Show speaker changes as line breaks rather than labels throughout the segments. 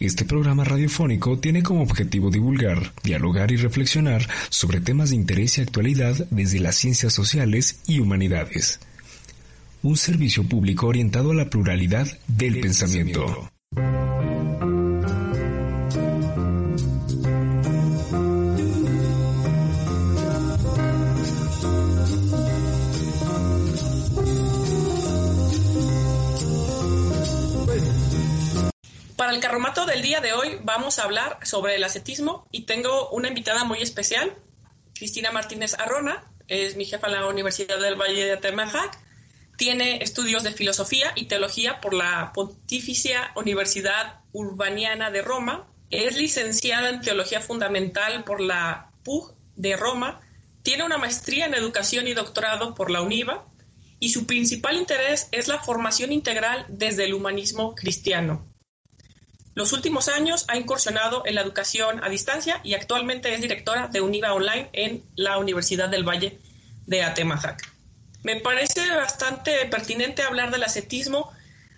Este programa radiofónico tiene como objetivo divulgar, dialogar y reflexionar sobre temas de interés y actualidad desde las ciencias sociales y humanidades. Un servicio público orientado a la pluralidad del pensamiento.
El carromato del día de hoy vamos a hablar sobre el ascetismo y tengo una invitada muy especial, Cristina Martínez Arrona, es mi jefa en la Universidad del Valle de Atemajac, tiene estudios de filosofía y teología por la Pontificia Universidad Urbaniana de Roma, es licenciada en teología fundamental por la PUG de Roma, tiene una maestría en educación y doctorado por la UNIVA y su principal interés es la formación integral desde el humanismo cristiano. Los últimos años ha incursionado en la educación a distancia y actualmente es directora de Univa Online en la Universidad del Valle de Atemajac. Me parece bastante pertinente hablar del ascetismo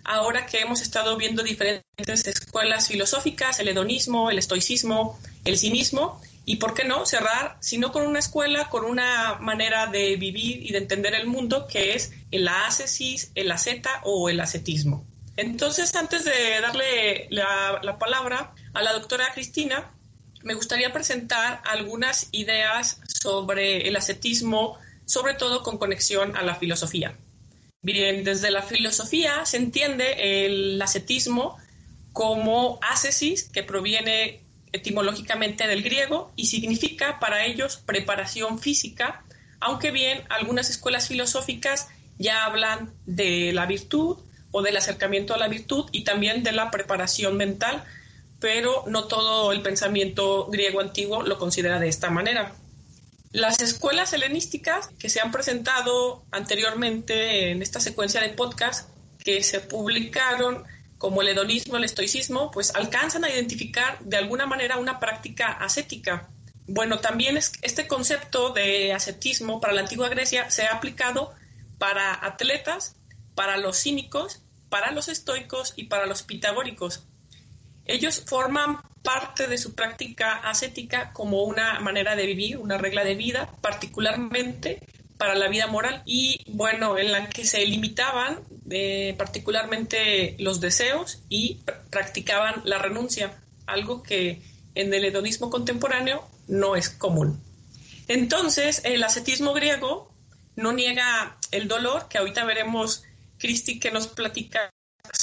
ahora que hemos estado viendo diferentes escuelas filosóficas, el hedonismo, el estoicismo, el cinismo, y por qué no cerrar, sino con una escuela, con una manera de vivir y de entender el mundo que es el ascesis, el asceta o el ascetismo. Entonces, antes de darle la, palabra a la doctora Cristina, me gustaría presentar algunas ideas sobre el ascetismo, sobre todo con conexión a la filosofía. Bien, desde la filosofía se entiende el ascetismo como ascesis, que proviene etimológicamente del griego y significa para ellos preparación física, aunque bien algunas escuelas filosóficas ya hablan de la virtud o del acercamiento a la virtud y también de la preparación mental, pero no todo el pensamiento griego antiguo lo considera de esta manera. Las escuelas helenísticas que se han presentado anteriormente en esta secuencia de podcast que se publicaron como el hedonismo, el estoicismo, pues alcanzan a identificar de alguna manera una práctica ascética. Bueno, también es, este concepto de ascetismo para la antigua Grecia se ha aplicado para atletas, para los cínicos para los estoicos y para los pitagóricos. Ellos forman parte de su práctica ascética como una manera de vivir, una regla de vida, particularmente para la vida moral y bueno, en la que se limitaban eh, particularmente los deseos y practicaban la renuncia, algo que en el hedonismo contemporáneo no es común. Entonces, el ascetismo griego no niega el dolor, que ahorita veremos Cristi que nos platica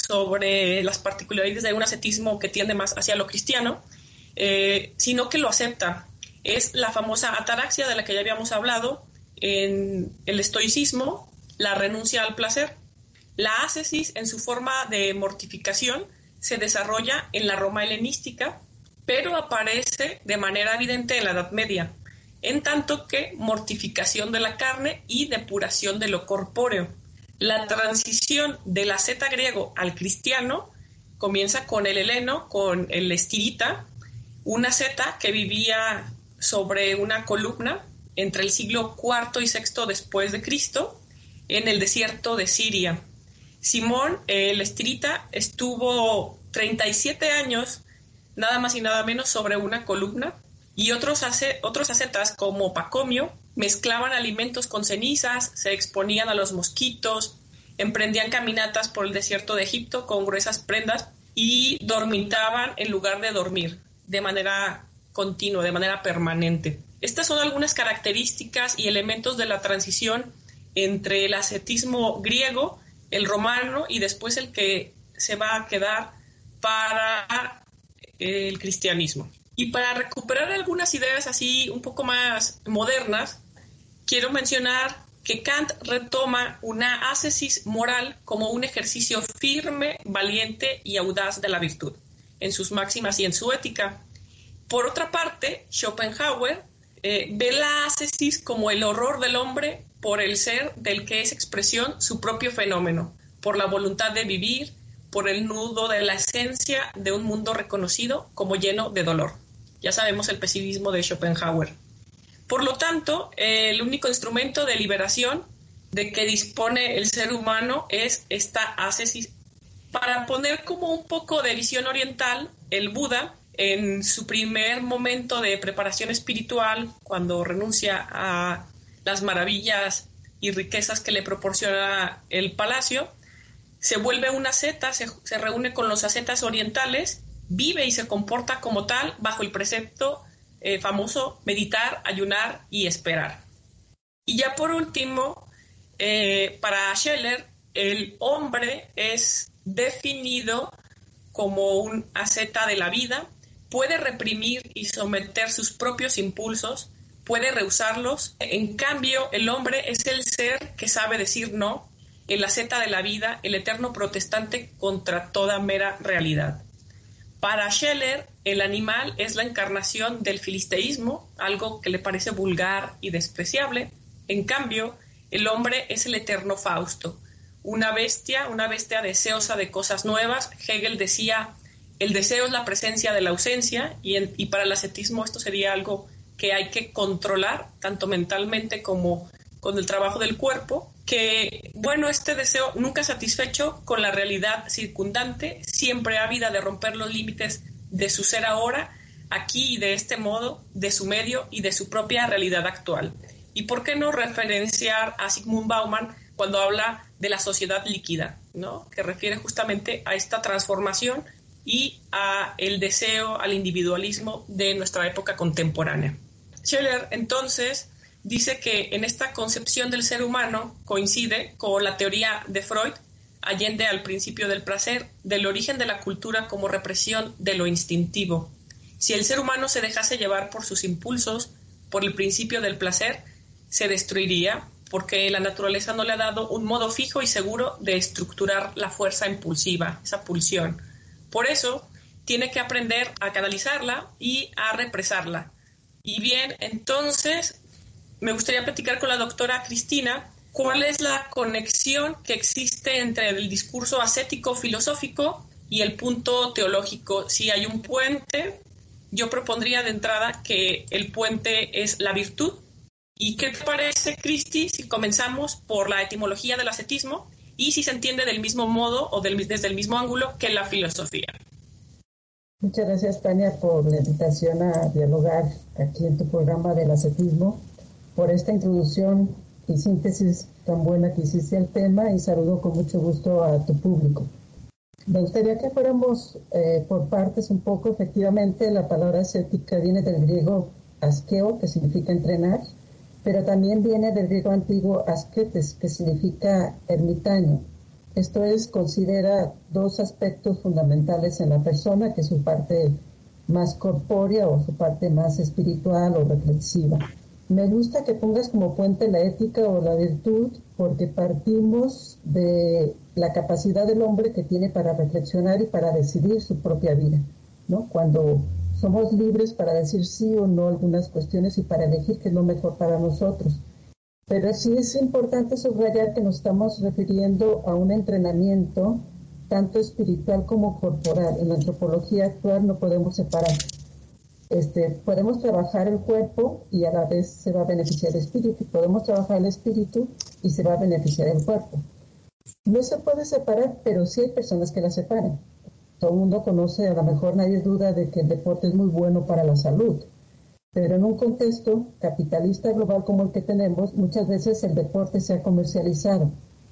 sobre las particularidades de un ascetismo que tiende más hacia lo cristiano, eh, sino que lo acepta. Es la famosa ataraxia de la que ya habíamos hablado en el estoicismo, la renuncia al placer. La ascesis, en su forma de mortificación, se desarrolla en la Roma helenística, pero aparece de manera evidente en la Edad Media, en tanto que mortificación de la carne y depuración de lo corpóreo. La transición del asceta griego al cristiano comienza con el heleno, con el estirita, una asceta que vivía sobre una columna entre el siglo IV y VI después de Cristo en el desierto de Siria. Simón, el estirita, estuvo 37 años, nada más y nada menos, sobre una columna y otros, otros ascetas como Pacomio mezclaban alimentos con cenizas, se exponían a los mosquitos, emprendían caminatas por el desierto de Egipto con gruesas prendas y dormitaban en lugar de dormir de manera continua, de manera permanente. Estas son algunas características y elementos de la transición entre el ascetismo griego, el romano y después el que se va a quedar para el cristianismo. Y para recuperar algunas ideas así un poco más modernas, quiero mencionar que Kant retoma una ascesis moral como un ejercicio firme, valiente y audaz de la virtud, en sus máximas y en su ética. Por otra parte, Schopenhauer eh, ve la ascesis como el horror del hombre por el ser del que es expresión su propio fenómeno, por la voluntad de vivir, por el nudo de la esencia de un mundo reconocido como lleno de dolor. Ya sabemos el pesimismo de Schopenhauer. Por lo tanto, el único instrumento de liberación de que dispone el ser humano es esta ascesis Para poner como un poco de visión oriental, el Buda, en su primer momento de preparación espiritual, cuando renuncia a las maravillas y riquezas que le proporciona el palacio, se vuelve una asceta, se, se reúne con los ascetas orientales, vive y se comporta como tal bajo el precepto eh, famoso meditar, ayunar y esperar. Y ya por último, eh, para Scheller, el hombre es definido como un asceta de la vida, puede reprimir y someter sus propios impulsos, puede rehusarlos. En cambio, el hombre es el ser que sabe decir no, el asceta de la vida, el eterno protestante contra toda mera realidad. Para Scheller, el animal es la encarnación del filisteísmo, algo que le parece vulgar y despreciable. En cambio, el hombre es el eterno Fausto, una bestia, una bestia deseosa de cosas nuevas. Hegel decía, el deseo es la presencia de la ausencia y, y para el ascetismo esto sería algo que hay que controlar, tanto mentalmente como con el trabajo del cuerpo, que, bueno, este deseo nunca satisfecho con la realidad circundante, siempre ávida de romper los límites de su ser ahora, aquí y de este modo, de su medio y de su propia realidad actual. ¿Y por qué no referenciar a Sigmund Bauman cuando habla de la sociedad líquida, ¿no? que refiere justamente a esta transformación y a el deseo, al individualismo de nuestra época contemporánea. Scheller, entonces, dice que en esta concepción del ser humano coincide con la teoría de Freud, allende al principio del placer, del origen de la cultura como represión de lo instintivo. Si el ser humano se dejase llevar por sus impulsos, por el principio del placer, se destruiría porque la naturaleza no le ha dado un modo fijo y seguro de estructurar la fuerza impulsiva, esa pulsión. Por eso, tiene que aprender a canalizarla y a represarla. Y bien, entonces me gustaría platicar con la doctora Cristina cuál es la conexión que existe entre el discurso ascético filosófico y el punto teológico. Si hay un puente, yo propondría de entrada que el puente es la virtud. ¿Y qué te parece, Cristi, si comenzamos por la etimología del ascetismo y si se entiende del mismo modo o desde el mismo ángulo que la filosofía?
Muchas gracias, Tania, por la invitación a dialogar aquí en tu programa del ascetismo por esta introducción y síntesis tan buena que hiciste al tema y saludo con mucho gusto a tu público. Me gustaría que fuéramos eh, por partes un poco. Efectivamente, la palabra ascética viene del griego askeo, que significa entrenar, pero también viene del griego antiguo asketes, que significa ermitaño. Esto es, considera dos aspectos fundamentales en la persona, que es su parte más corpórea o su parte más espiritual o reflexiva. Me gusta que pongas como puente la ética o la virtud porque partimos de la capacidad del hombre que tiene para reflexionar y para decidir su propia vida, ¿no? Cuando somos libres para decir sí o no algunas cuestiones y para elegir qué es lo mejor para nosotros. Pero sí es importante subrayar que nos estamos refiriendo a un entrenamiento tanto espiritual como corporal. En la antropología actual no podemos separar. Este, podemos trabajar el cuerpo y a la vez se va a beneficiar el espíritu. Podemos trabajar el espíritu y se va a beneficiar el cuerpo. No se puede separar, pero sí hay personas que la separan. Todo el mundo conoce, a lo mejor nadie duda de que el deporte es muy bueno para la salud. Pero en un contexto capitalista global como el que tenemos, muchas veces el deporte se ha comercializado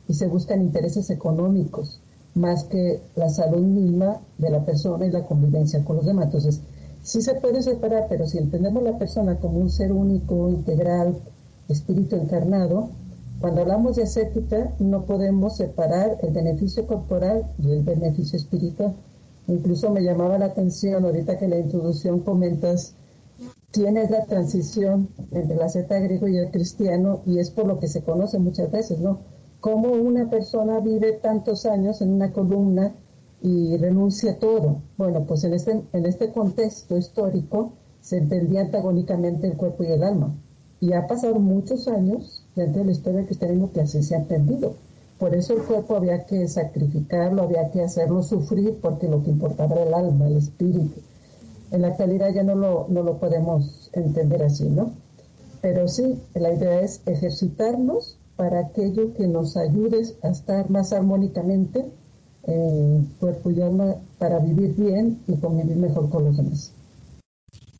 y se buscan intereses económicos más que la salud misma de la persona y la convivencia con los demás. Entonces, Sí se puede separar, pero si entendemos la persona como un ser único, integral, espíritu encarnado, cuando hablamos de ascética no podemos separar el beneficio corporal y el beneficio espiritual. Incluso me llamaba la atención ahorita que la introducción comentas, tienes la transición entre la asceta griego y el cristiano y es por lo que se conoce muchas veces, ¿no? Cómo una persona vive tantos años en una columna y renuncia a todo. Bueno, pues en este, en este contexto histórico se entendía antagónicamente el cuerpo y el alma. Y ha pasado muchos años dentro de la historia del cristianismo que así se ha entendido. Por eso el cuerpo había que sacrificarlo, había que hacerlo sufrir, porque lo que importaba era el alma, el espíritu. En la actualidad ya no lo, no lo podemos entender así, ¿no? Pero sí, la idea es ejercitarnos para aquello que nos ayude a estar más armónicamente eh, cuerpo y alma para vivir bien y convivir mejor con los demás.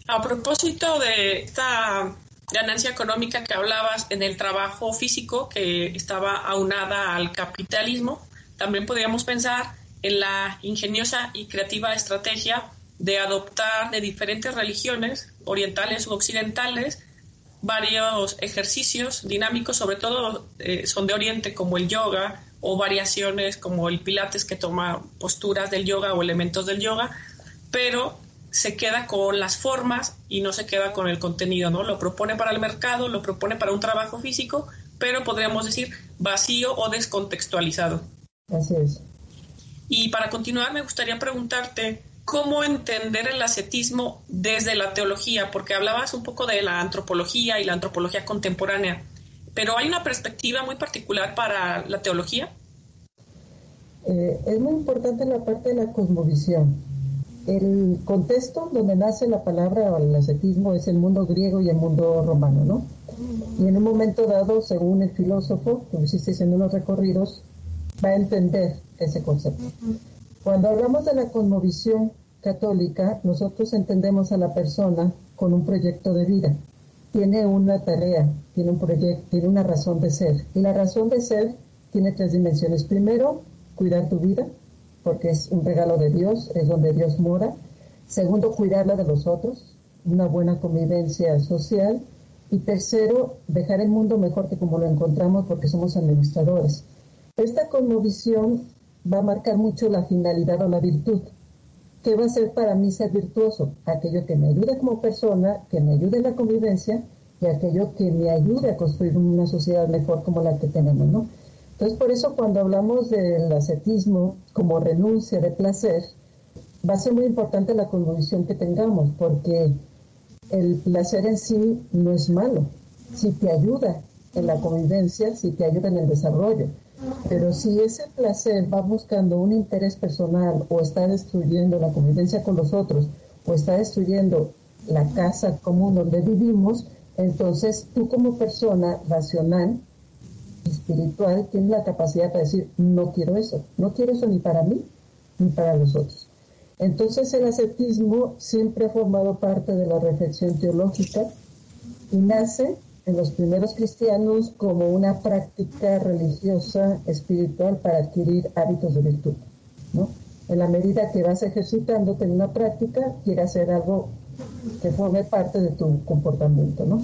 A propósito de esta ganancia económica que hablabas en el trabajo físico que estaba aunada al capitalismo, también podríamos pensar en la ingeniosa y creativa estrategia de adoptar de diferentes religiones, orientales u occidentales, varios ejercicios dinámicos, sobre todo eh, son de Oriente como el yoga o variaciones como el pilates que toma posturas del yoga o elementos del yoga, pero se queda con las formas y no se queda con el contenido, ¿no? Lo propone para el mercado, lo propone para un trabajo físico, pero podríamos decir vacío o descontextualizado.
Así es.
Y para continuar me gustaría preguntarte cómo entender el ascetismo desde la teología, porque hablabas un poco de la antropología y la antropología contemporánea, pero hay una perspectiva muy particular para la teología.
Eh, es muy importante la parte de la cosmovisión el contexto donde nace la palabra o el ascetismo es el mundo griego y el mundo romano, ¿no? Y en un momento dado, según el filósofo, que hiciste en unos recorridos, va a entender ese concepto. Cuando hablamos de la cosmovisión católica, nosotros entendemos a la persona con un proyecto de vida. Tiene una tarea, tiene un proyecto, tiene una razón de ser. Y la razón de ser tiene tres dimensiones. Primero, cuidar tu vida porque es un regalo de Dios, es donde Dios mora. Segundo, cuidarla de los otros, una buena convivencia social. Y tercero, dejar el mundo mejor que como lo encontramos porque somos administradores. Esta cosmovisión va a marcar mucho la finalidad o la virtud. ¿Qué va a ser para mí ser virtuoso? Aquello que me ayude como persona, que me ayude en la convivencia y aquello que me ayude a construir una sociedad mejor como la que tenemos, ¿no? Entonces, por eso cuando hablamos del ascetismo como renuncia de placer, va a ser muy importante la convicción que tengamos, porque el placer en sí no es malo. Si te ayuda en la convivencia, si te ayuda en el desarrollo. Pero si ese placer va buscando un interés personal o está destruyendo la convivencia con los otros o está destruyendo la casa común donde vivimos, entonces tú como persona racional espiritual tiene la capacidad para decir, no quiero eso, no quiero eso ni para mí ni para los otros. Entonces el ascetismo siempre ha formado parte de la reflexión teológica y nace en los primeros cristianos como una práctica religiosa, espiritual para adquirir hábitos de virtud. ¿no? En la medida que vas ejercitándote en una práctica, quieres hacer algo que forme parte de tu comportamiento. ¿no?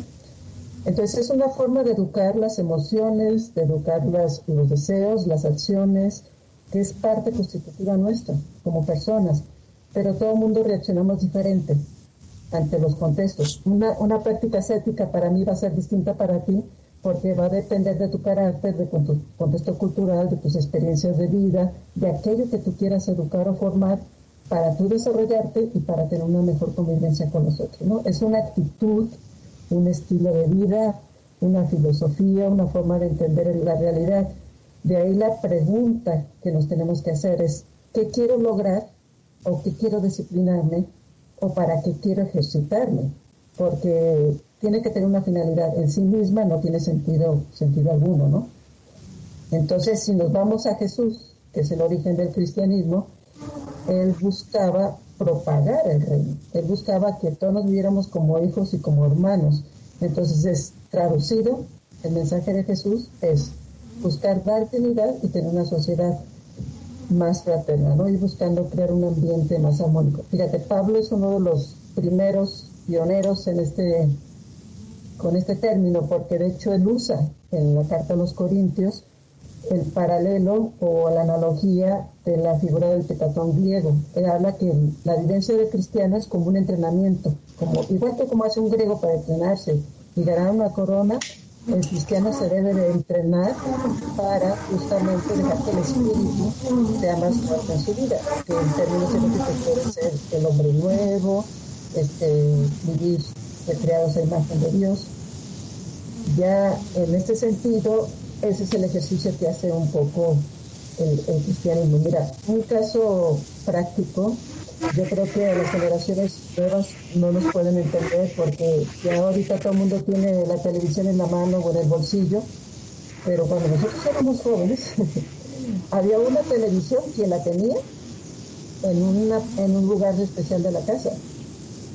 Entonces es una forma de educar las emociones, de educar los deseos, las acciones, que es parte constitutiva nuestra como personas, pero todo el mundo reaccionamos diferente ante los contextos. Una, práctica ascética para mí va a ser distinta para ti porque va a depender de tu carácter, de tu contexto cultural, de tus experiencias de vida, de aquello que tú quieras educar o formar para tú desarrollarte y para tener una mejor convivencia con los otros. ¿no? Es una actitud un estilo de vida, una filosofía, una forma de entender la realidad. De ahí la pregunta que nos tenemos que hacer es, ¿qué quiero lograr o qué quiero disciplinarme o para qué quiero ejercitarme? Porque tiene que tener una finalidad en sí misma, no tiene sentido, sentido alguno, ¿no? Entonces, si nos vamos a Jesús, que es el origen del cristianismo, él buscaba propagar el reino. Él buscaba que todos nos viviéramos como hijos y como hermanos. Entonces es traducido, el mensaje de Jesús es buscar dar dignidad y tener una sociedad más fraterna, ¿no? Y buscando crear un ambiente más armónico. Fíjate, Pablo es uno de los primeros pioneros en este, con este término, porque de hecho él usa en la carta a los Corintios el paralelo o la analogía de la figura del petatón griego. Él habla que la vivencia de cristiano es como un entrenamiento, como, igual que como hace un griego para entrenarse y ganar una corona, el cristiano se debe de entrenar para justamente dejar que el espíritu sea más fuerte en su vida, que en términos científicos puede ser el hombre nuevo, este, vivir creados a imagen de Dios. Ya en este sentido, ese es el ejercicio que hace un poco el, cristianismo. Mira, un caso práctico, yo creo que las generaciones nuevas no nos pueden entender porque ya ahorita todo el mundo tiene la televisión en la mano o en el bolsillo, pero cuando nosotros éramos jóvenes, había una televisión que la tenía en, una, en un lugar especial de la casa.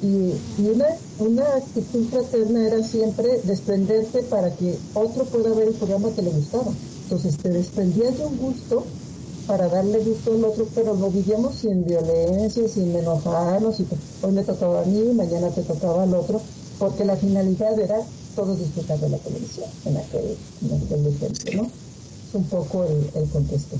Y, una, una actitud fraterna era siempre desprenderte para que otro pueda ver el programa que le gustaba. Entonces te desprendías de un gusto para darle gusto al otro, pero lo vivíamos sin violencia, sin enojarnos, y hoy me tocaba a mí, mañana te tocaba al otro, porque la finalidad era todos disfrutar de la televisión en aquel, en ¿no? Es un poco el, contexto.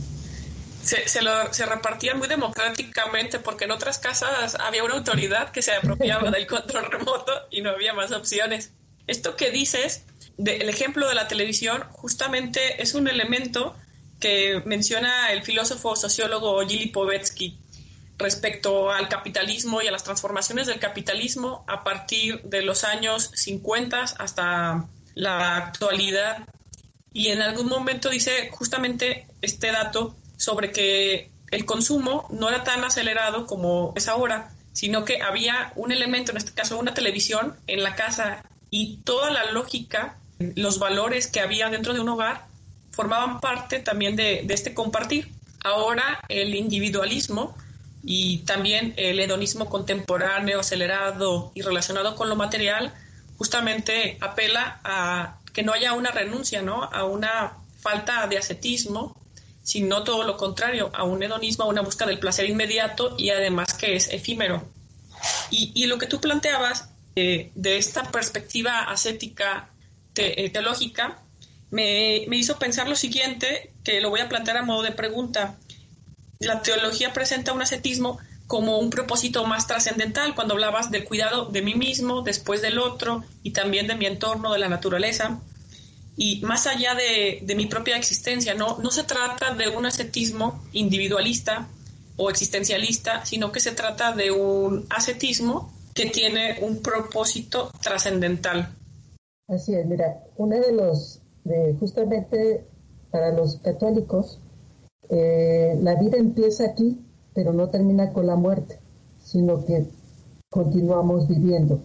Se, se, lo, se, repartían muy democráticamente porque en otras casas había una autoridad que se apropiaba del control remoto y no había más opciones. Esto que dices, de, el ejemplo de la televisión, justamente es un elemento que menciona el filósofo sociólogo Gili Povetsky respecto al capitalismo y a las transformaciones del capitalismo a partir de los años 50 hasta la actualidad. Y en algún momento dice justamente este dato sobre que el consumo no era tan acelerado como es ahora, sino que había un elemento, en este caso una televisión, en la casa y toda la lógica, los valores que había dentro de un hogar formaban parte también de, este compartir. Ahora el individualismo y también el hedonismo contemporáneo, acelerado y relacionado con lo material, justamente apela a que no haya una renuncia, ¿no? A una falta de ascetismo, sino todo lo contrario, a un hedonismo, a una búsqueda del placer inmediato y además que es efímero. Y, lo que tú planteabas eh, de esta perspectiva ascética eh, teológica me, hizo pensar lo siguiente, que lo voy a plantear a modo de pregunta. La teología presenta un ascetismo como un propósito más trascendental cuando hablabas del cuidado de mí mismo, después del otro y también de mi entorno, de la naturaleza. Y más allá de, de mi propia existencia, ¿no? no se trata de un ascetismo individualista o existencialista, sino que se trata de un ascetismo que tiene un propósito trascendental.
Así es, mira, uno de los justamente para los católicos, eh, la vida empieza aquí, pero no termina con la muerte, sino que continuamos viviendo.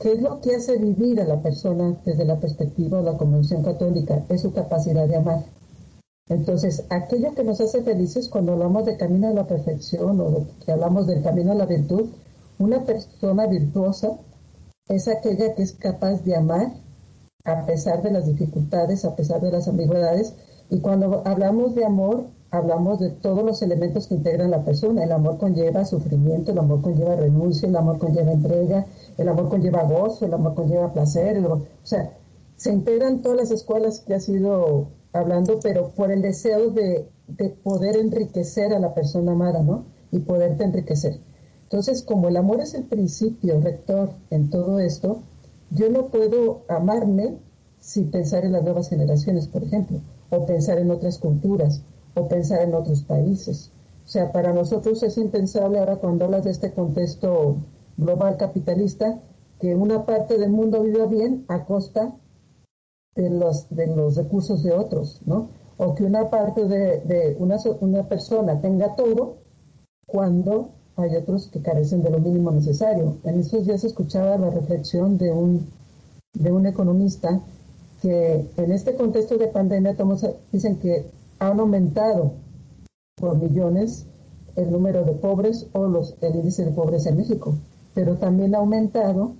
¿Qué es lo que hace vivir a la persona desde la perspectiva de la Convención Católica? Es su capacidad de amar. Entonces, aquello que nos hace felices cuando hablamos de camino a la perfección o que hablamos del camino a la virtud, una persona virtuosa es aquella que es capaz de amar a pesar de las dificultades, a pesar de las ambigüedades. Y cuando hablamos de amor, hablamos de todos los elementos que integran la persona. El amor conlleva sufrimiento, el amor conlleva renuncia, el amor conlleva entrega, el amor conlleva gozo, el amor conlleva placer. o sea, se integran todas las escuelas que ha sido hablando, pero por el deseo de, de poder enriquecer a la persona amada, ¿no? Y poderte enriquecer. Entonces, como el amor es el principio rector en todo esto, yo no puedo amarme sin pensar en las nuevas generaciones, por ejemplo, o pensar en otras culturas, o pensar en otros países. O sea, para nosotros es impensable ahora cuando hablas de este contexto global capitalista, que una parte del mundo viva bien a costa de los, de los recursos de otros, ¿no? O que una parte de, de una, una persona tenga todo cuando hay otros que carecen de lo mínimo necesario. En estos días escuchaba la reflexión de un, de un economista que en este contexto de pandemia dicen que han aumentado por millones el número de pobres o los, el índice de pobreza en México, pero también ha aumentado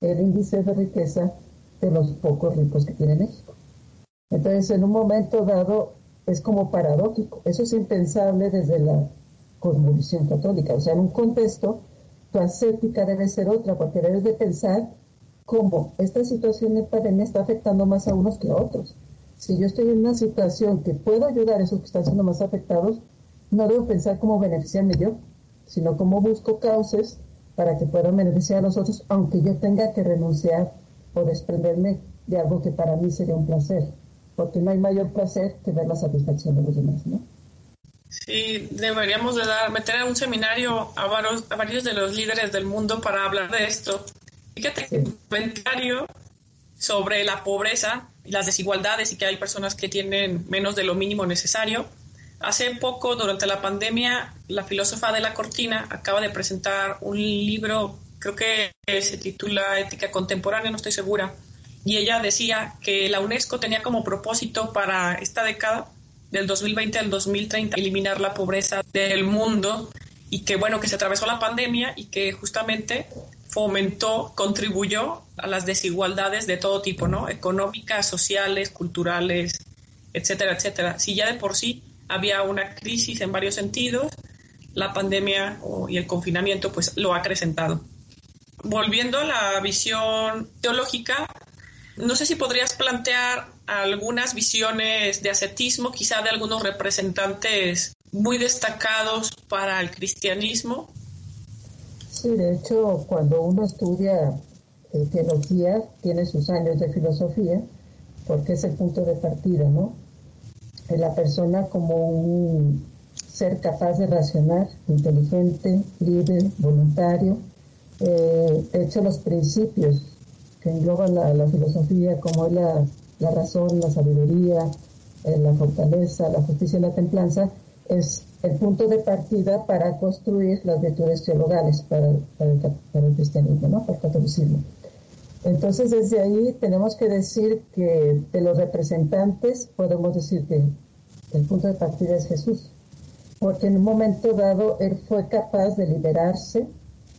el índice de riqueza de los pocos ricos que tiene México. Entonces, en un momento dado, es como paradójico. Eso es impensable desde la cosmovisión católica. O sea, en un contexto, tu ascética debe ser otra, porque debes de pensar cómo esta situación pandemia está afectando más a unos que a otros. Si yo estoy en una situación que puedo ayudar a esos que están siendo más afectados, no debo pensar cómo beneficiarme yo, sino cómo busco causas para que puedan beneficiar a los otros, aunque yo tenga que renunciar o desprenderme de algo que para mí sería un placer, porque no hay mayor placer que ver la satisfacción de los demás, ¿no?
Sí, deberíamos de dar, meter a un seminario a varios, a varios de los líderes del mundo para hablar de esto. Fíjate un comentario sobre la pobreza y las desigualdades y que hay personas que tienen menos de lo mínimo necesario. Hace poco, durante la pandemia, la filósofa de la cortina acaba de presentar un libro, creo que se titula Ética Contemporánea, no estoy segura, y ella decía que la UNESCO tenía como propósito para esta década del 2020 al 2030 eliminar la pobreza del mundo y que bueno, que se atravesó la pandemia y que justamente fomentó, contribuyó a las desigualdades de todo tipo, ¿no? Económicas, sociales, culturales, etcétera, etcétera. Si ya de por sí había una crisis en varios sentidos, la pandemia y el confinamiento pues lo ha acrecentado. Volviendo a la visión teológica, no sé si podrías plantear algunas visiones de ascetismo, quizá de algunos representantes muy destacados para el cristianismo.
Sí, de hecho, cuando uno estudia eh, teología, tiene sus años de filosofía, porque es el punto de partida, ¿no? la persona como un ser capaz de racionar, inteligente, libre, voluntario. Eh, de hecho, los principios que engloban la, filosofía, como es la, razón, la sabiduría, eh, la fortaleza, la justicia y la templanza, es el punto de partida para construir las virtudes teologales para, el, cristianismo, ¿no? para el catolicismo. Entonces, desde ahí tenemos que decir que de los representantes podemos decir que el punto de partida es Jesús, porque en un momento dado él fue capaz de liberarse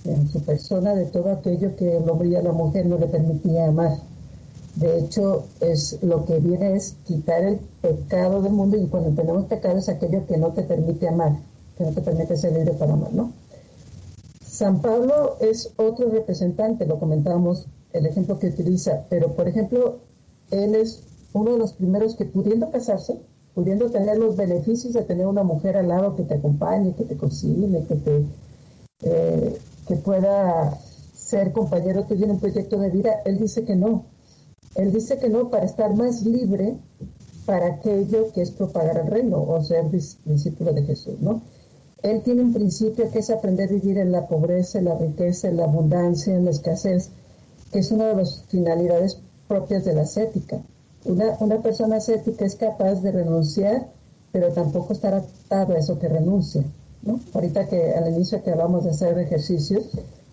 en su persona de todo aquello que el hombre y a la mujer no le permitía amar. De hecho, es lo que viene es quitar el pecado del mundo y cuando tenemos pecado es aquello que no te permite amar, que no te permite ser libre para amar, ¿no? San Pablo es otro representante, lo comentábamos, el ejemplo que utiliza, pero por ejemplo, él es uno de los primeros que pudiendo casarse, pudiendo tener los beneficios de tener una mujer al lado que te acompañe, que te cocine, que te eh, que pueda ser compañero tuyo en un proyecto de vida, él dice que no. Él dice que no para estar más libre para aquello que es propagar el reino o ser discípulo de Jesús, ¿no? Él tiene un principio que es aprender a vivir en la pobreza, en la riqueza, en la abundancia, en la escasez, que es una de las finalidades propias de la ascética. Una, una persona ascética es capaz de renunciar, pero tampoco estar atado a eso que renuncia. Ahorita que al inicio que hablamos de hacer ejercicios,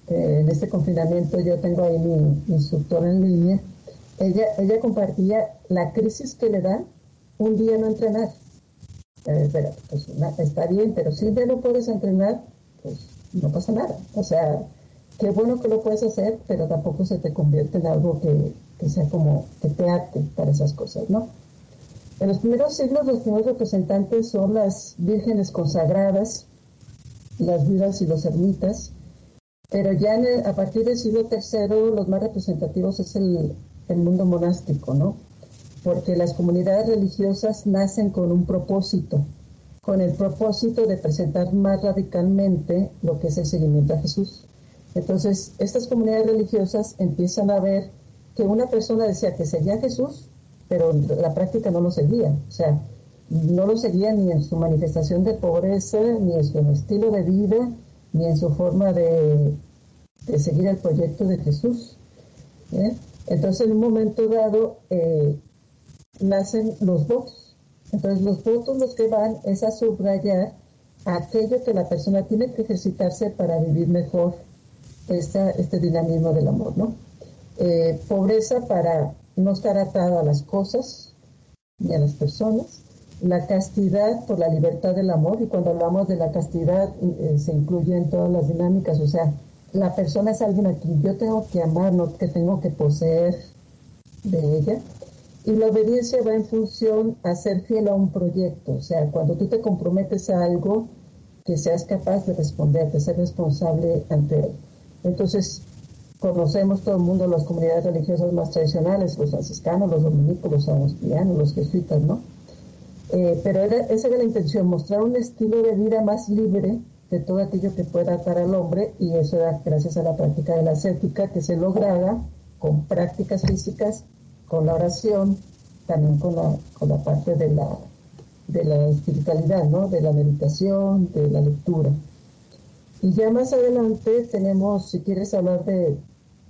en este confinamiento yo tengo ahí mi, instructor en línea, ella, ella compartía la crisis que le da un día no entrenar. Eh, pero, pues, está bien, pero si día no puedes entrenar, pues no pasa nada. O sea, qué bueno que lo puedes hacer, pero tampoco se te convierte en algo que, que sea como que te ate para esas cosas, ¿no? En los primeros siglos los primeros representantes son las vírgenes consagradas, las viudas y los ermitas, pero ya a partir del siglo III los más representativos es el, el mundo monástico, ¿no? Porque las comunidades religiosas nacen con un propósito, con el propósito de presentar más radicalmente lo que es el seguimiento a Jesús. Entonces, estas comunidades religiosas empiezan a ver que una persona decía que seguía Jesús, pero la práctica no lo seguía. O sea, no lo seguía ni en su manifestación de pobreza, ni en su estilo de vida, ni en su forma de, seguir el proyecto de Jesús. ¿eh? Entonces, en un momento dado, eh, nacen los votos. Entonces, los votos los que van es a subrayar aquello que la persona tiene que ejercitarse para vivir mejor esta, este dinamismo del amor, ¿no? Eh, pobreza para no estar atado a las cosas ni a las personas, la castidad por la libertad del amor, y cuando hablamos de la castidad eh, se incluye en todas las dinámicas, o sea, la persona es alguien a quien yo tengo que amar, no que tengo que poseer de ella. Y la obediencia va en función a ser fiel a un proyecto, o sea, cuando tú te comprometes a algo, que seas capaz de responder, de ser responsable ante él. Entonces, conocemos todo el mundo las comunidades religiosas más tradicionales, los franciscanos, los dominicos, los agustianos, los jesuitas, ¿no? Eh, pero esa era la intención, mostrar un estilo de vida más libre de todo aquello que pueda atar al hombre y eso era gracias a la práctica de la ascética que se lograba con prácticas físicas, con la oración, también con la, con la parte de la, de la espiritualidad, ¿no? de la meditación, de la lectura. Y ya más adelante tenemos, si quieres hablar de,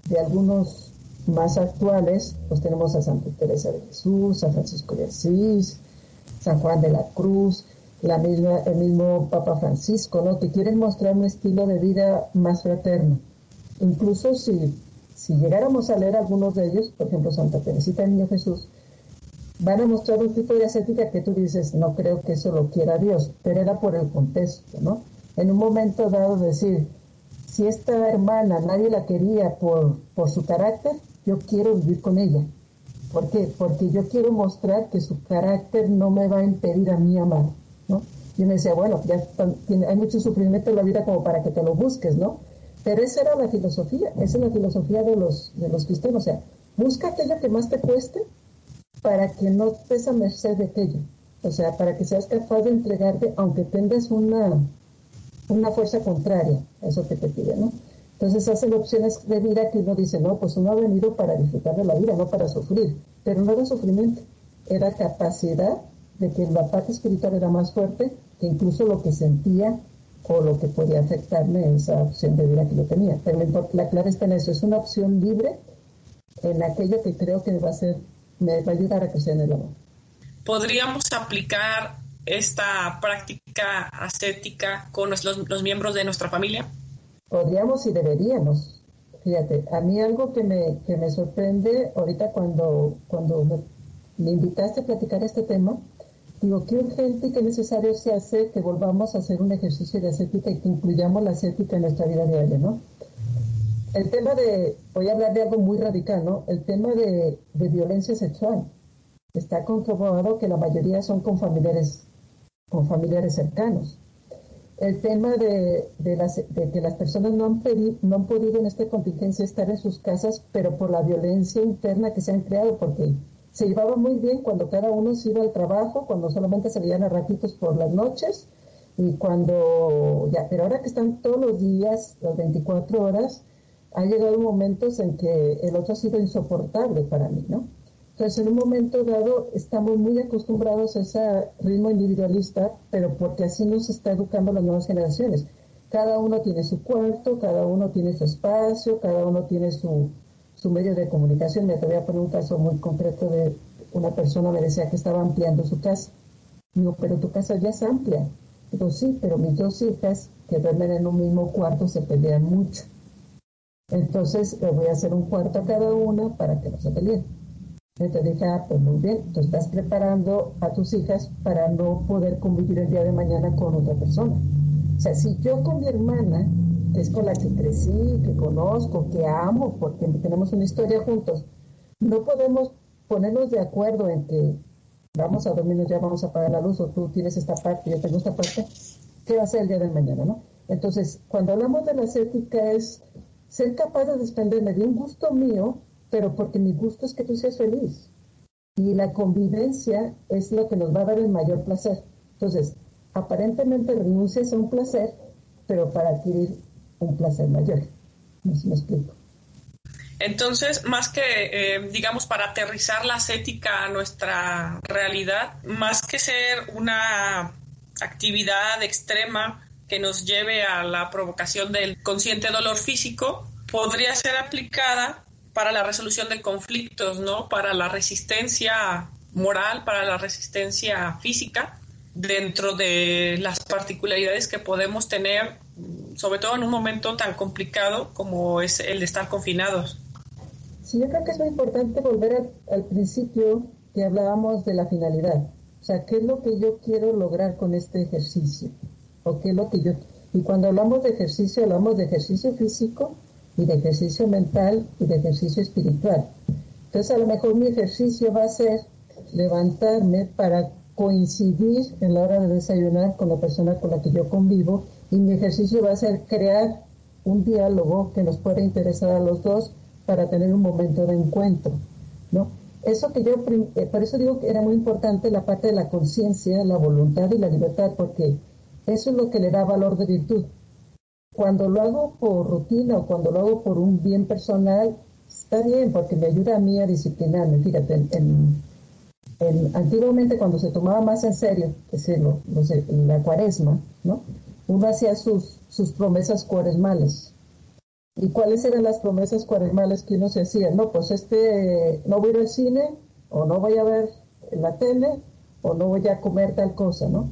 de algunos más actuales, pues tenemos a Santa Teresa de Jesús, a Francisco de Asís, San Juan de la Cruz, la misma, el mismo Papa Francisco, ¿no? que quieren mostrar un estilo de vida más fraterno. Incluso si, si llegáramos a leer algunos de ellos, por ejemplo Santa Teresita Niño Jesús, van a mostrar un tipo de ascética que tú dices, no creo que eso lo quiera Dios, pero era por el contexto, ¿no? En un momento dado decir, si esta hermana nadie la quería por, por su carácter, yo quiero vivir con ella. ¿Por qué? Porque yo quiero mostrar que su carácter no me va a impedir a mí amar, ¿no? Y me decía, bueno, ya hay mucho sufrimiento en la vida como para que te lo busques, ¿no? Pero esa era la filosofía, esa es la filosofía de los, de los cristianos, o sea, busca aquello que más te cueste para que no estés a merced de aquello, o sea, para que seas capaz de entregarte aunque tengas una, una fuerza contraria a eso que te pide, ¿no? Entonces hacen opciones de vida que uno dice, no, pues uno ha venido para disfrutar de la vida, no para sufrir. Pero no era sufrimiento, era capacidad de que la parte espiritual era más fuerte que incluso lo que sentía o lo que podía afectarme esa opción de vida que yo tenía. Pero la clave está en eso, es una opción libre en aquello que creo que va a ser, me va a ayudar a crecer en el amor.
¿Podríamos aplicar esta práctica ascética con los, los miembros de nuestra familia?
Podríamos y deberíamos. Fíjate, a mí algo que me, que me sorprende ahorita cuando, cuando me, invitaste a platicar este tema, digo, qué urgente y qué necesario se hace que volvamos a hacer un ejercicio de ascética y que incluyamos la ascética en nuestra vida diaria, ¿no? El tema de, voy a hablar de algo muy radical, ¿no? El tema de, de violencia sexual. Está comprobado que la mayoría son con familiares, con familiares cercanos el tema de, de, que las personas no han, no han podido en esta contingencia estar en sus casas, pero por la violencia interna que se han creado, porque se llevaba muy bien cuando cada uno se iba al trabajo, cuando solamente salían a ratitos por las noches, y cuando ya, pero ahora que están todos los días, las 24 horas, ha llegado momentos en que el otro ha sido insoportable para mí, ¿no? Entonces, en un momento dado, estamos muy acostumbrados a ese ritmo individualista, pero porque así nos está educando las nuevas generaciones. Cada uno tiene su cuarto, cada uno tiene su espacio, cada uno tiene su, su medio de comunicación. Me voy a poner un caso muy concreto de una persona me decía que estaba ampliando su casa. Digo, pero tu casa ya es amplia. Digo, sí, pero mis dos hijas que duermen en un mismo cuarto se pelean mucho. Entonces le voy a hacer un cuarto a cada una para que no se peleen. Entonces dije, ah, pues muy bien, tú estás preparando a tus hijas para no poder convivir el día de mañana con otra persona. O sea, si yo con mi hermana, que es con la que crecí, que conozco, que amo, porque tenemos una historia juntos, no podemos ponernos de acuerdo en que vamos a dormirnos, ya vamos a apagar la luz, o tú tienes esta parte, yo tengo esta parte, ¿qué va a ser el día de mañana, no? Entonces, cuando hablamos de la ética es ser capaz de desprenderme de un gusto mío pero porque mi gusto es que tú seas feliz. Y la convivencia es lo que nos va a dar el mayor placer. Entonces, aparentemente renuncias a un placer, pero para adquirir un placer mayor. No sé me explico.
Entonces, más que, eh, digamos, para aterrizar la ascética a nuestra realidad, más que ser una actividad extrema que nos lleve a la provocación del consciente dolor físico, podría ser aplicada para la resolución de conflictos, ¿no? Para la resistencia moral, para la resistencia física, dentro de las particularidades que podemos tener, sobre todo en un momento tan complicado como es el de estar confinados.
Sí, yo creo que es muy importante volver al principio que hablábamos de la finalidad. O sea, ¿qué es lo que yo quiero lograr con este ejercicio? ¿O qué es lo que. Y cuando hablamos de ejercicio, hablamos de ejercicio físico, y de ejercicio mental y de ejercicio espiritual. Entonces a lo mejor mi ejercicio va a ser levantarme para coincidir en la hora de desayunar con la persona con la que yo convivo y mi ejercicio va a ser crear un diálogo que nos pueda interesar a los dos para tener un momento de encuentro, ¿no? Eso que yo, eh, por eso digo que era muy importante la parte de la conciencia, la voluntad y la libertad, porque eso es lo que le da valor de virtud. Cuando lo hago por rutina o cuando lo hago por un bien personal, está bien porque me ayuda a mí a disciplinarme. Fíjate, en, antiguamente cuando se tomaba más en serio, decirlo, no sé, la cuaresma, ¿no? Uno hacía sus, sus promesas cuaresmales. ¿Y cuáles eran las promesas cuaresmales que uno se hacía? No, pues este, no voy a ir al cine, o no voy a ver la tele, o no voy a comer tal cosa, ¿no?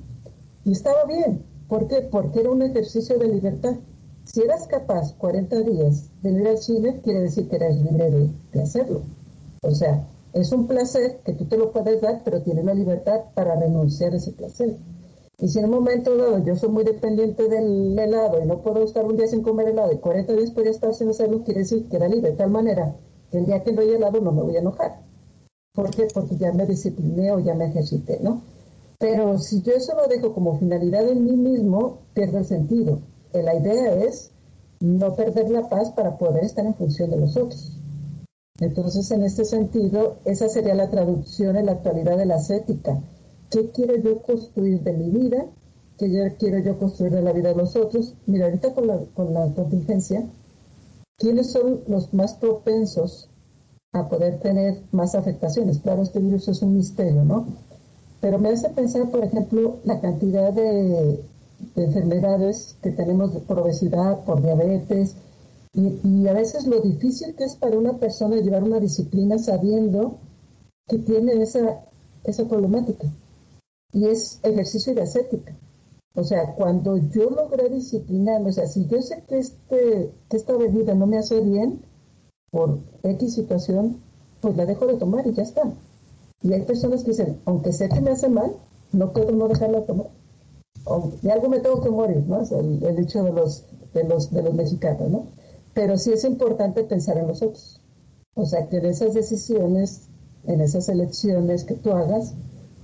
Y estaba bien. ¿Por qué? Porque era un ejercicio de libertad. Si eras capaz 40 días de ir al cine, quiere decir que eres libre de, hacerlo. O sea, Es un placer que tú te lo puedes dar, pero tienes la libertad para renunciar a ese placer. Y si en un momento dado yo soy muy dependiente del helado y no puedo estar un día sin comer helado y 40 días podría estar sin hacerlo, quiere decir que era libre de tal manera que el día que doy helado no me voy a enojar. ¿Por qué? Porque ya me discipliné o ya me ejercité, ¿no? Pero si yo eso lo dejo como finalidad en mí mismo, pierde el sentido. La idea es no perder la paz para poder estar en función de los otros. Entonces, en este sentido, esa sería la traducción en la actualidad de la ascética. ¿Qué quiero yo construir de mi vida? ¿Qué quiero yo construir de la vida de los otros? Mira, ahorita con la, con la contingencia, ¿quiénes son los más propensos a poder tener más afectaciones? Claro, este virus es un misterio, ¿no? Pero me hace pensar, por ejemplo, la cantidad de, enfermedades que tenemos por obesidad, por diabetes, y, a veces lo difícil que es para una persona llevar una disciplina sabiendo que tiene esa, esa problemática. Y es ejercicio de ascética. O sea, cuando yo logré disciplinarme, o sea, si yo sé que, este, que esta bebida no me hace bien por X situación, pues la dejo de tomar y ya está. Y hay personas que dicen, aunque sé que me hace mal, no puedo no dejarla tomar. De algo me tengo que morir, ¿no? El, hecho de los, de, los, de los mexicanos, ¿no? Pero sí es importante pensar en los otros. O sea, que en esas decisiones, en esas elecciones que tú hagas,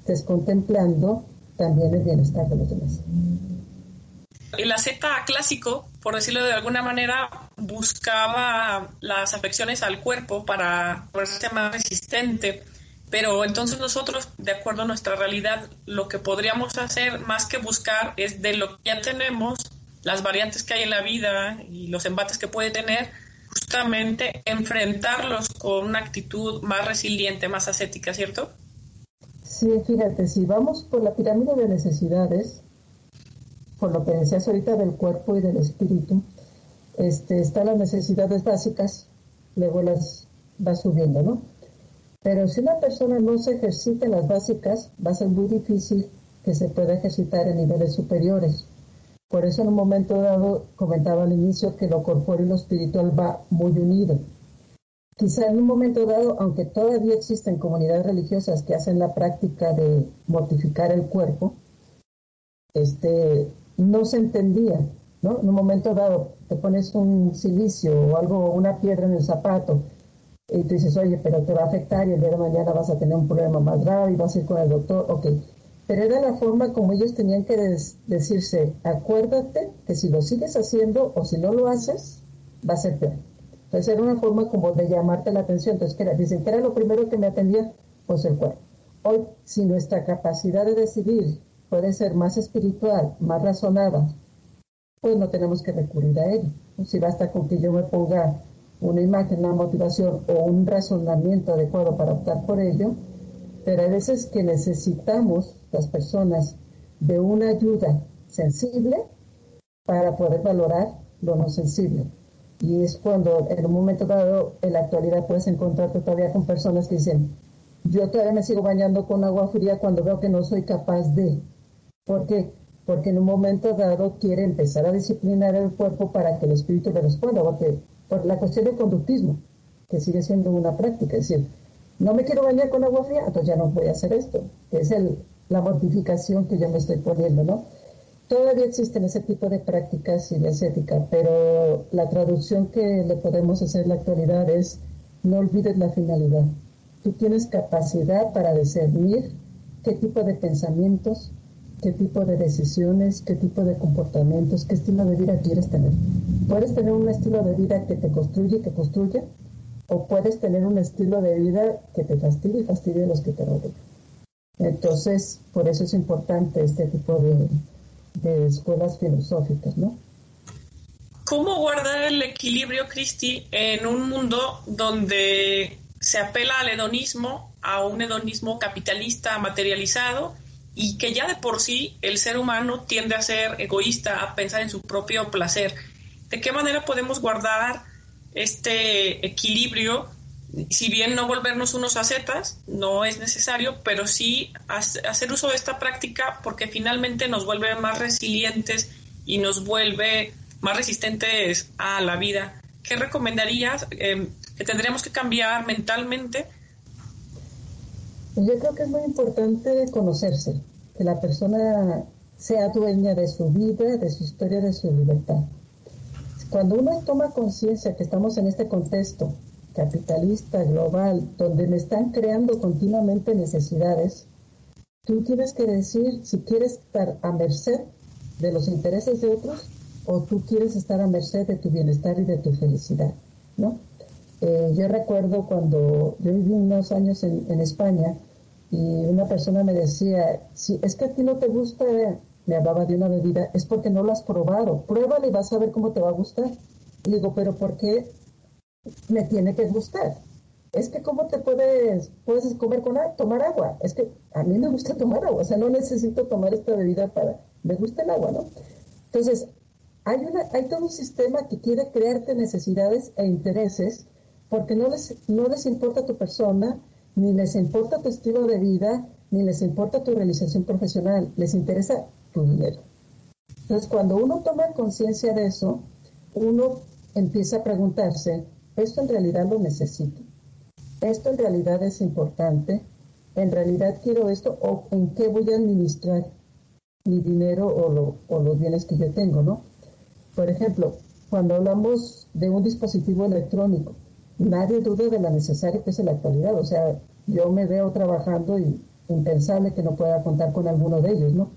estés contemplando también el bienestar de los demás.
El Z clásico, por decirlo de alguna manera, buscaba las afecciones al cuerpo para ser más resistente pero entonces nosotros, de acuerdo a nuestra realidad, lo que podríamos hacer más que buscar es de lo que ya tenemos, las variantes que hay en la vida y los embates que puede tener, justamente enfrentarlos con una actitud más resiliente, más ascética, ¿cierto?
Sí, fíjate, si vamos por la pirámide de necesidades, por lo que decías ahorita del cuerpo y del espíritu, este, están las necesidades básicas, luego las va subiendo, ¿no? Pero si una persona no se ejercita en las básicas, va a ser muy difícil que se pueda ejercitar en niveles superiores. Por eso en un momento dado comentaba al inicio que lo corpóreo y lo espiritual va muy unido. Quizá en un momento dado, aunque todavía existen comunidades religiosas que hacen la práctica de mortificar el cuerpo, este, no se entendía, ¿no? En un momento dado te pones un silicio o algo, una piedra en el zapato tú dices, oye, pero te va a afectar y el día de mañana vas a tener un problema más grave y vas a ir con el doctor, ok. Pero era la forma como ellos tenían que decirse, acuérdate que si lo sigues haciendo o si no lo haces, va a ser peor. Entonces era una forma como de llamarte la atención. Entonces, ¿qué era? Dicen que era lo primero que me atendía, pues el cuerpo. Hoy, si nuestra capacidad de decidir puede ser más espiritual, más razonada, pues no tenemos que recurrir a ello. Si basta con que yo me ponga una imagen, una motivación o un razonamiento adecuado para optar por ello, pero hay veces que necesitamos las personas de una ayuda sensible para poder valorar lo no sensible. Y es cuando en un momento dado, en la actualidad, puedes encontrarte todavía con personas que dicen, yo todavía me sigo bañando con agua fría cuando veo que no soy capaz de. ¿Por qué? Porque en un momento dado quiere empezar a disciplinar el cuerpo para que el espíritu le responda, porque por la cuestión del conductismo, que sigue siendo una práctica. Es decir, no me quiero bañar con agua fría, entonces ya no voy a hacer esto, es el, la mortificación que yo me estoy poniendo, ¿no? Todavía existen ese tipo de prácticas y de pero la traducción que le podemos hacer en la actualidad es no olvides la finalidad. Tú tienes capacidad para discernir qué tipo de pensamientos, qué tipo de decisiones, qué tipo de comportamientos, qué estilo de vida quieres tener. Puedes tener un estilo de vida que te construye y que construye, o puedes tener un estilo de vida que te fastidie y fastidie a los que te rodean. Entonces, por eso es importante este tipo de, de escuelas filosóficas, ¿no?
¿Cómo guardar el equilibrio, Cristi, en un mundo donde se apela al hedonismo, a un hedonismo capitalista materializado y que ya de por sí el ser humano tiende a ser egoísta, a pensar en su propio placer. ¿De qué manera podemos guardar este equilibrio? Si bien no volvernos unos acetas, no es necesario, pero sí hacer uso de esta práctica porque finalmente nos vuelve más resilientes y nos vuelve más resistentes a la vida. ¿Qué recomendarías eh, que tendríamos que cambiar mentalmente
Yo creo que es muy importante conocerse, que la persona sea dueña de su vida, de su historia, de su libertad. Cuando uno toma conciencia que estamos en este contexto capitalista, global, donde me están creando continuamente necesidades, tú tienes que decir si quieres estar a merced de los intereses de otros o tú quieres estar a merced de tu bienestar y de tu felicidad, ¿no? Eh, yo recuerdo cuando yo viví unos años en, España y una persona me decía, si es que a ti no te gusta, me hablaba de una bebida, es porque no lo has probado, pruébala y vas a ver cómo te va a gustar. Y digo, pero ¿por qué me tiene que gustar? Es que cómo te puedes, puedes comer con tomar agua. Es que a mí me gusta tomar agua, o sea, no necesito tomar esta bebida para, me gusta el agua, ¿no? Entonces, hay, una, hay todo un sistema que quiere crearte necesidades e intereses porque no les, no les importa tu persona, ni les importa tu estilo de vida, ni les importa tu realización profesional, les interesa tu dinero. Entonces, cuando uno toma conciencia de eso, uno empieza a preguntarse, ¿esto en realidad lo necesito? ¿Esto en realidad es importante? ¿En realidad quiero esto? ¿O en qué voy a administrar mi dinero o, los bienes que yo tengo, no? Por ejemplo, cuando hablamos de un dispositivo electrónico, nadie duda de la necesaria que es en la actualidad. O sea, yo me veo trabajando y impensable que no pueda contar con alguno de ellos, ¿no?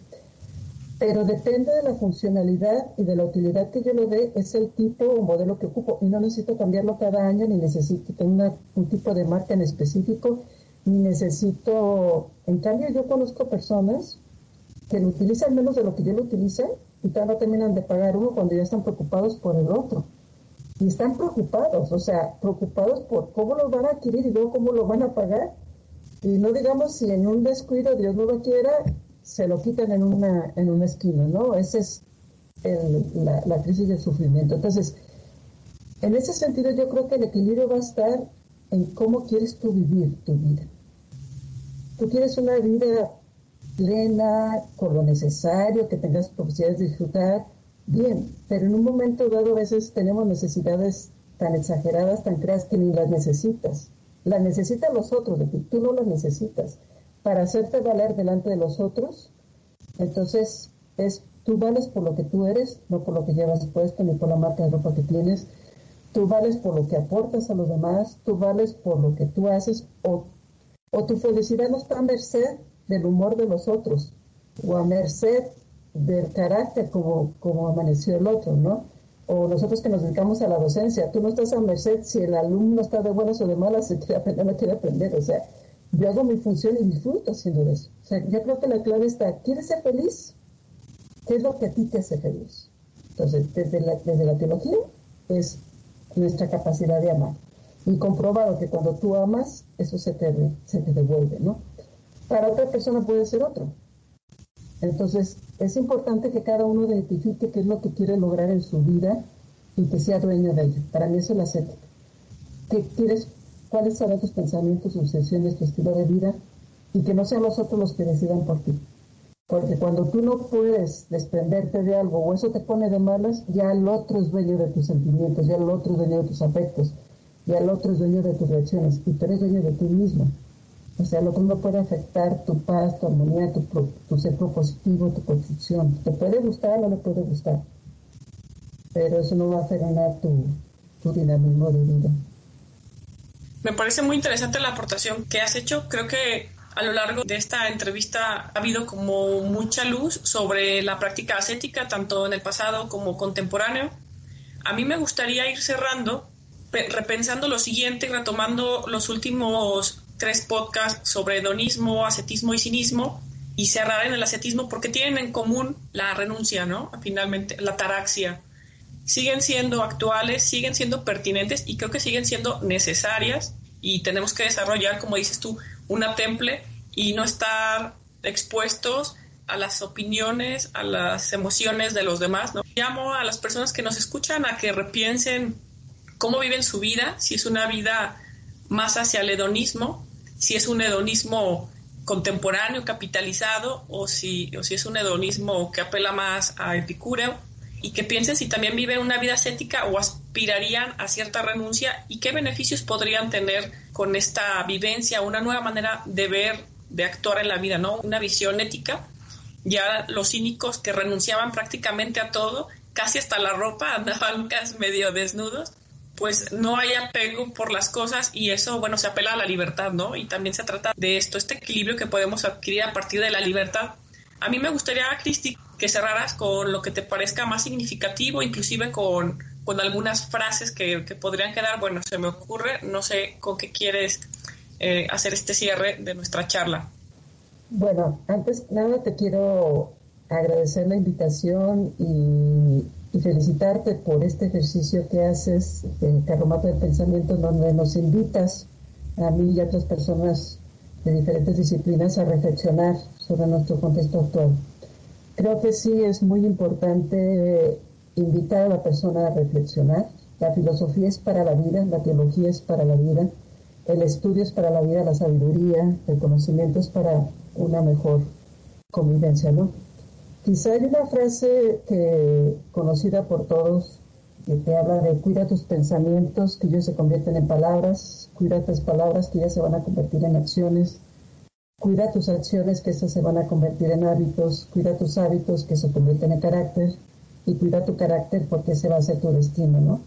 Pero depende de la funcionalidad y de la utilidad que yo le dé, es el tipo o modelo que ocupo. Y no necesito cambiarlo cada año, ni necesito tener un tipo de marca en específico, ni necesito... En cambio, yo conozco personas que lo utilizan menos de lo que yo lo utilice y no terminan de pagar uno cuando ya están preocupados por el otro y están preocupados, o sea, preocupados por cómo lo van a adquirir y luego cómo lo van a pagar. Y no digamos si en un descuido, Dios no lo quiera, se lo quitan en una, en una esquina, ¿no? Esa es la, la crisis del sufrimiento. Entonces, en ese sentido yo creo que el equilibrio va a estar en cómo quieres tú vivir tu vida. Tú quieres una vida plena, con lo necesario, que tengas posibilidades de disfrutar, bien, pero en un momento dado a veces tenemos necesidades tan exageradas, tan creas que ni las necesitas. Las necesitan los otros, de tú no las necesitas. Para hacerte valer delante de los otros, entonces es tú vales por lo que tú eres, no por lo que llevas puesto ni por la marca de ropa que tienes. Tú vales por lo que aportas a los demás, tú vales por lo que tú haces o, o tu felicidad no está a merced del humor de los otros o a merced del carácter como, como amaneció el otro, ¿no? O nosotros que nos dedicamos a la docencia, tú no estás a merced si el alumno está de buenas o de malas, si quiere aprender no quiere aprender, o sea, yo hago mi función y disfruto haciendo eso. O sea, yo creo que la clave está, ¿quieres ser feliz? ¿Qué es lo que a ti te hace feliz? Entonces, desde la, desde la teología es nuestra capacidad de amar. Y comprobado que cuando tú amas, eso se te, se te devuelve, ¿no? Para otra persona puede ser otro. Entonces, es importante que cada uno identifique qué es lo que quiere lograr en su vida y que sea dueño de ello. Para mí eso es la ética. ¿Qué quieres? ¿Cuáles serán tus pensamientos, obsesiones, tu estilo de vida? Y que no sean los otros los que decidan por ti. Porque cuando tú no puedes desprenderte de algo o eso te pone de malas, ya el otro es dueño de tus sentimientos, ya el otro es dueño de tus afectos, ya el otro es dueño de tus reacciones y tú eres dueño de ti mismo. O sea, lo que no puede afectar tu paz, tu armonía, tu, tu ser propositivo, tu construcción. Te puede gustar o no le puede gustar, pero eso no va a frenar tu, tu dinamismo de vida.
Me parece muy interesante la aportación que has hecho. Creo que a lo largo de esta entrevista ha habido como mucha luz sobre la práctica ascética, tanto en el pasado como contemporáneo. A mí me gustaría ir cerrando, repensando lo siguiente, retomando los últimos tres podcasts sobre hedonismo, ascetismo y cinismo y cerrar en el ascetismo porque tienen en común la renuncia, ¿no? Finalmente, la taraxia. Siguen siendo actuales, siguen siendo pertinentes y creo que siguen siendo necesarias y tenemos que desarrollar, como dices tú, una temple y no estar expuestos a las opiniones, a las emociones de los demás. ¿no? Llamo a las personas que nos escuchan a que repiensen cómo viven su vida, si es una vida más hacia el hedonismo si es un hedonismo contemporáneo, capitalizado, o si, o si es un hedonismo que apela más a Epicúreo, y que piensen si también viven una vida ascética o aspirarían a cierta renuncia y qué beneficios podrían tener con esta vivencia, una nueva manera de ver, de actuar en la vida, ¿no? Una visión ética. Ya los cínicos que renunciaban prácticamente a todo, casi hasta la ropa, andaban casi medio desnudos, pues no hay apego por las cosas y eso, bueno, se apela a la libertad, ¿no? Y también se trata de esto, este equilibrio que podemos adquirir a partir de la libertad. A mí me gustaría, Cristi, que cerraras con lo que te parezca más significativo, inclusive con, con algunas frases que, podrían quedar, bueno, se me ocurre, no sé con qué quieres eh, hacer este cierre de nuestra charla.
Bueno, antes nada te quiero agradecer la invitación y, felicitarte por este ejercicio que haces, el Carromato de Pensamiento, donde nos invitas a mí y a otras personas de diferentes disciplinas a reflexionar sobre nuestro contexto actual. Creo que sí es muy importante invitar a la persona a reflexionar. La filosofía es para la vida, la teología es para la vida, el estudio es para la vida, la sabiduría, el conocimiento es para una mejor convivencia, ¿no? Quizá hay una frase que conocida por todos que te habla de cuida tus pensamientos, que ellos se convierten en palabras, cuida tus palabras, que ellas se van a convertir en acciones, Cuida tus acciones que esas se van a convertir en hábitos, cuida tus hábitos que se convierten en carácter y cuida tu carácter porque ese va a ser tu destino, ¿no?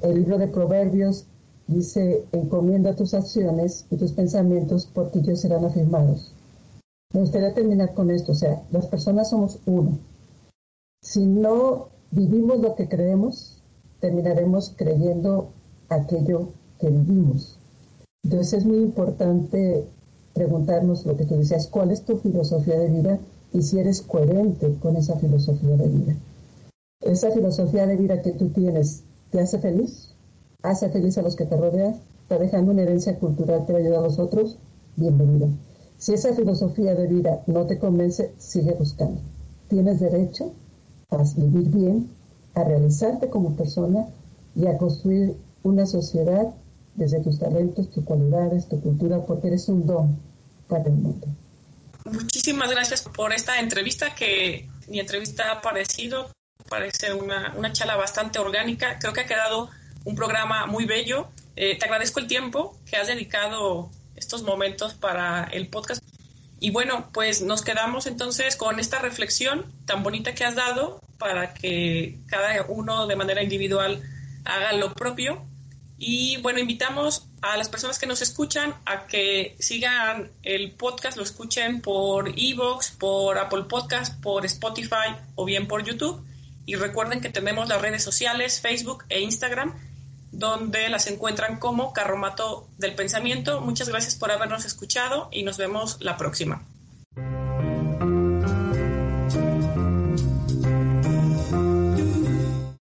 El libro de Proverbios dice, encomienda tus acciones y tus pensamientos porque ellos serán afirmados. Me gustaría terminar con esto, o sea, las personas somos uno. Si no vivimos lo que creemos, terminaremos creyendo aquello que vivimos. Entonces es muy importante preguntarnos lo que tú decías, cuál es tu filosofía de vida y si eres coherente con esa filosofía de vida. Esa filosofía de vida que tú tienes, ¿te hace feliz? ¿Hace feliz a los que te rodean? ¿Está dejando una herencia cultural que va a ayudar a los otros? Bienvenido. Si esa filosofía de vida no te convence, sigue buscando. Tienes derecho a vivir bien, a realizarte como persona y a construir una sociedad desde tus talentos, tus cualidades, tu cultura, porque eres un don para el mundo.
Muchísimas gracias por esta entrevista que mi entrevista ha parecido, parece una, una charla bastante orgánica, creo que ha quedado un programa muy bello. Eh, te agradezco el tiempo que has dedicado estos momentos para el podcast. Y bueno, pues nos quedamos entonces con esta reflexión tan bonita que has dado para que cada uno de manera individual haga lo propio y bueno, invitamos a las personas que nos escuchan a que sigan el podcast, lo escuchen por Evox, por Apple Podcast, por Spotify o bien por YouTube. Y recuerden que tenemos las redes sociales, Facebook e Instagram, donde las encuentran como Carromato del Pensamiento. Muchas gracias por habernos escuchado y nos vemos la próxima.